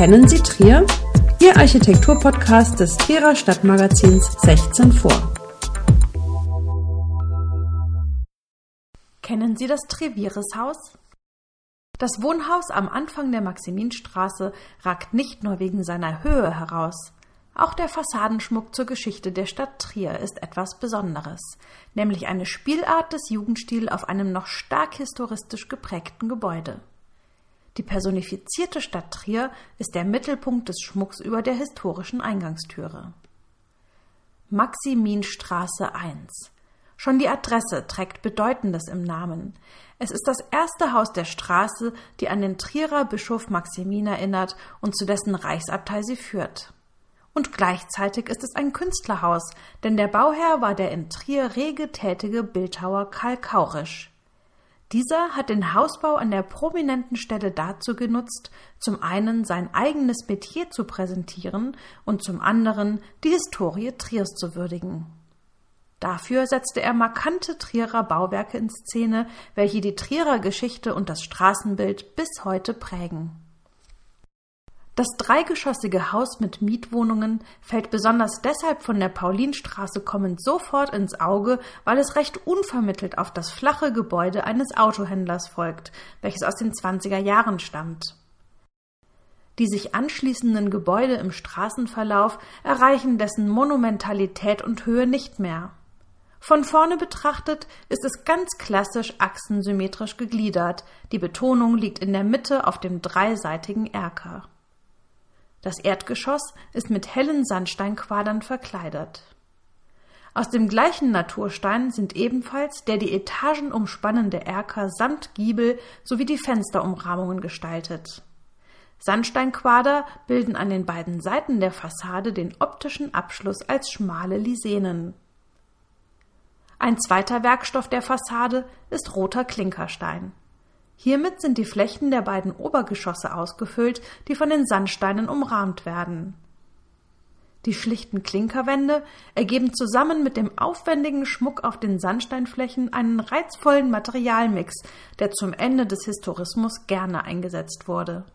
Kennen Sie Trier? Ihr Architekturpodcast des Trierer Stadtmagazins 16 vor. Kennen Sie das Treviereshaus? Das Wohnhaus am Anfang der Maximinstraße ragt nicht nur wegen seiner Höhe heraus. Auch der Fassadenschmuck zur Geschichte der Stadt Trier ist etwas Besonderes, nämlich eine Spielart des Jugendstils auf einem noch stark historistisch geprägten Gebäude. Die personifizierte Stadt Trier ist der Mittelpunkt des Schmucks über der historischen Eingangstüre. Maximinstraße 1. Schon die Adresse trägt Bedeutendes im Namen. Es ist das erste Haus der Straße, die an den Trierer Bischof Maximin erinnert und zu dessen Reichsabtei sie führt. Und gleichzeitig ist es ein Künstlerhaus, denn der Bauherr war der in Trier rege tätige Bildhauer Karl Kaurisch. Dieser hat den Hausbau an der prominenten Stelle dazu genutzt, zum einen sein eigenes Metier zu präsentieren und zum anderen die Historie Triers zu würdigen. Dafür setzte er markante Trierer Bauwerke in Szene, welche die Trierer Geschichte und das Straßenbild bis heute prägen. Das dreigeschossige Haus mit Mietwohnungen fällt besonders deshalb von der Paulinstraße kommend sofort ins Auge, weil es recht unvermittelt auf das flache Gebäude eines Autohändlers folgt, welches aus den 20er Jahren stammt. Die sich anschließenden Gebäude im Straßenverlauf erreichen dessen Monumentalität und Höhe nicht mehr. Von vorne betrachtet ist es ganz klassisch achsensymmetrisch gegliedert, die Betonung liegt in der Mitte auf dem dreiseitigen Erker. Das Erdgeschoss ist mit hellen Sandsteinquadern verkleidet. Aus dem gleichen Naturstein sind ebenfalls der die Etagen umspannende Erker samt Giebel sowie die Fensterumrahmungen gestaltet. Sandsteinquader bilden an den beiden Seiten der Fassade den optischen Abschluss als schmale Lisenen. Ein zweiter Werkstoff der Fassade ist roter Klinkerstein. Hiermit sind die Flächen der beiden Obergeschosse ausgefüllt, die von den Sandsteinen umrahmt werden. Die schlichten Klinkerwände ergeben zusammen mit dem aufwendigen Schmuck auf den Sandsteinflächen einen reizvollen Materialmix, der zum Ende des Historismus gerne eingesetzt wurde.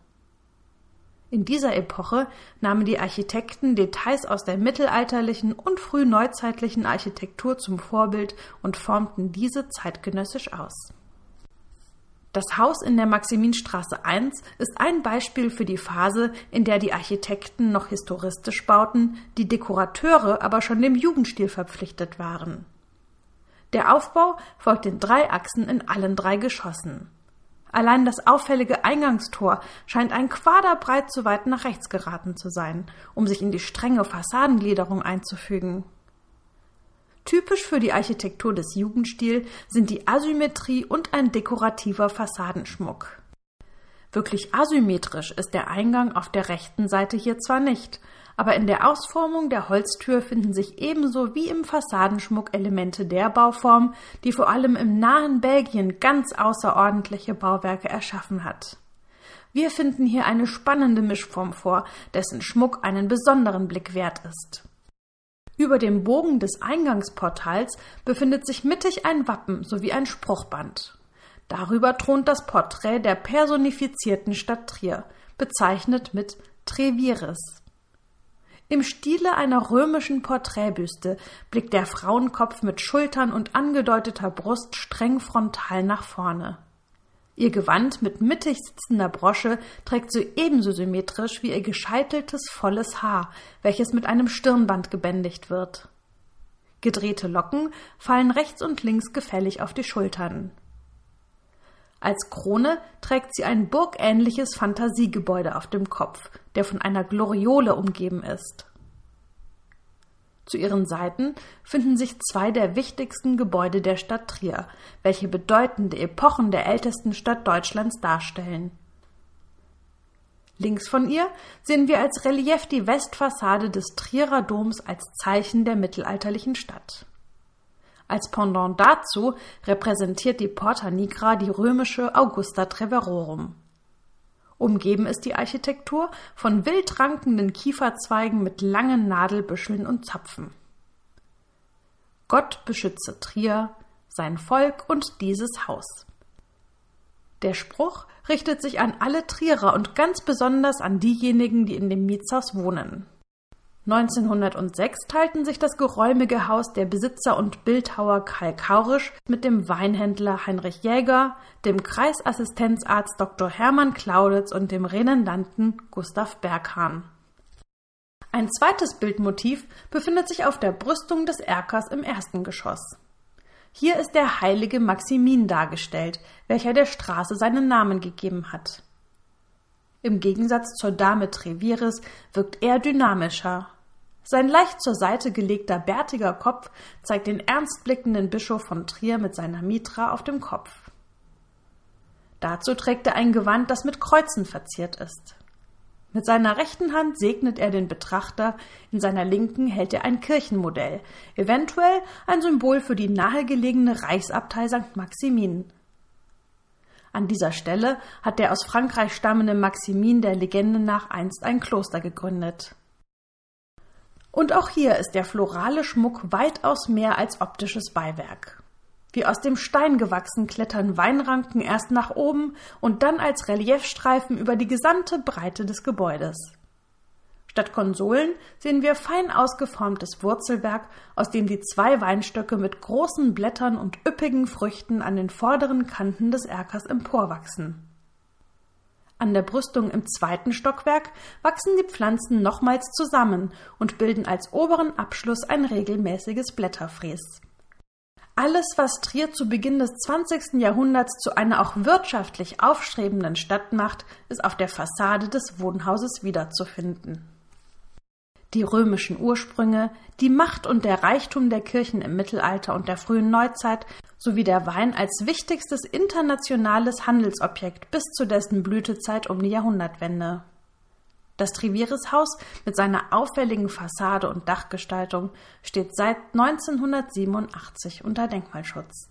In dieser Epoche nahmen die Architekten Details aus der mittelalterlichen und frühneuzeitlichen Architektur zum Vorbild und formten diese zeitgenössisch aus. Das Haus in der Maximinstraße 1 ist ein Beispiel für die Phase, in der die Architekten noch historistisch bauten, die Dekorateure aber schon dem Jugendstil verpflichtet waren. Der Aufbau folgt den drei Achsen in allen drei Geschossen. Allein das auffällige Eingangstor scheint ein Quaderbreit zu weit nach rechts geraten zu sein, um sich in die strenge Fassadengliederung einzufügen. Typisch für die Architektur des Jugendstils sind die Asymmetrie und ein dekorativer Fassadenschmuck. Wirklich asymmetrisch ist der Eingang auf der rechten Seite hier zwar nicht, aber in der Ausformung der Holztür finden sich ebenso wie im Fassadenschmuck Elemente der Bauform, die vor allem im nahen Belgien ganz außerordentliche Bauwerke erschaffen hat. Wir finden hier eine spannende Mischform vor, dessen Schmuck einen besonderen Blick wert ist. Über dem Bogen des Eingangsportals befindet sich mittig ein Wappen sowie ein Spruchband. Darüber thront das Porträt der personifizierten Stadt Trier, bezeichnet mit Trevieres. Im Stile einer römischen Porträtbüste blickt der Frauenkopf mit Schultern und angedeuteter Brust streng frontal nach vorne. Ihr Gewand mit mittig sitzender Brosche trägt sie ebenso symmetrisch wie ihr gescheiteltes volles Haar, welches mit einem Stirnband gebändigt wird. Gedrehte Locken fallen rechts und links gefällig auf die Schultern. Als Krone trägt sie ein burgähnliches Fantasiegebäude auf dem Kopf, der von einer Gloriole umgeben ist. Zu ihren Seiten finden sich zwei der wichtigsten Gebäude der Stadt Trier, welche bedeutende Epochen der ältesten Stadt Deutschlands darstellen. Links von ihr sehen wir als Relief die Westfassade des Trierer Doms als Zeichen der mittelalterlichen Stadt. Als Pendant dazu repräsentiert die Porta Nigra die römische Augusta Treverorum. Umgeben ist die Architektur von wild rankenden Kieferzweigen mit langen Nadelbüscheln und Zapfen. Gott beschütze Trier, sein Volk und dieses Haus. Der Spruch richtet sich an alle Trierer und ganz besonders an diejenigen, die in dem Mietshaus wohnen. 1906 teilten sich das geräumige Haus der Besitzer und Bildhauer Karl Kaurisch mit dem Weinhändler Heinrich Jäger, dem Kreisassistenzarzt Dr. Hermann Clauditz und dem Renendanten Gustav Berghahn. Ein zweites Bildmotiv befindet sich auf der Brüstung des Erkers im ersten Geschoss. Hier ist der heilige Maximin dargestellt, welcher der Straße seinen Namen gegeben hat. Im Gegensatz zur Dame Treviris wirkt er dynamischer. Sein leicht zur Seite gelegter bärtiger Kopf zeigt den ernstblickenden Bischof von Trier mit seiner Mitra auf dem Kopf. Dazu trägt er ein Gewand, das mit Kreuzen verziert ist. Mit seiner rechten Hand segnet er den Betrachter, in seiner linken hält er ein Kirchenmodell, eventuell ein Symbol für die nahegelegene Reichsabtei St. Maximin. An dieser Stelle hat der aus Frankreich stammende Maximin der Legende nach einst ein Kloster gegründet. Und auch hier ist der florale Schmuck weitaus mehr als optisches Beiwerk. Wie aus dem Stein gewachsen klettern Weinranken erst nach oben und dann als Reliefstreifen über die gesamte Breite des Gebäudes. Statt Konsolen sehen wir fein ausgeformtes Wurzelwerk, aus dem die zwei Weinstöcke mit großen Blättern und üppigen Früchten an den vorderen Kanten des Erkers emporwachsen. An der Brüstung im zweiten Stockwerk wachsen die Pflanzen nochmals zusammen und bilden als oberen Abschluss ein regelmäßiges Blätterfräs. Alles, was Trier zu Beginn des 20. Jahrhunderts zu einer auch wirtschaftlich aufstrebenden Stadt macht, ist auf der Fassade des Wohnhauses wiederzufinden. Die römischen Ursprünge, die Macht und der Reichtum der Kirchen im Mittelalter und der frühen Neuzeit sowie der Wein als wichtigstes internationales Handelsobjekt bis zu dessen Blütezeit um die Jahrhundertwende. Das Trivieris-Haus mit seiner auffälligen Fassade und Dachgestaltung steht seit 1987 unter Denkmalschutz.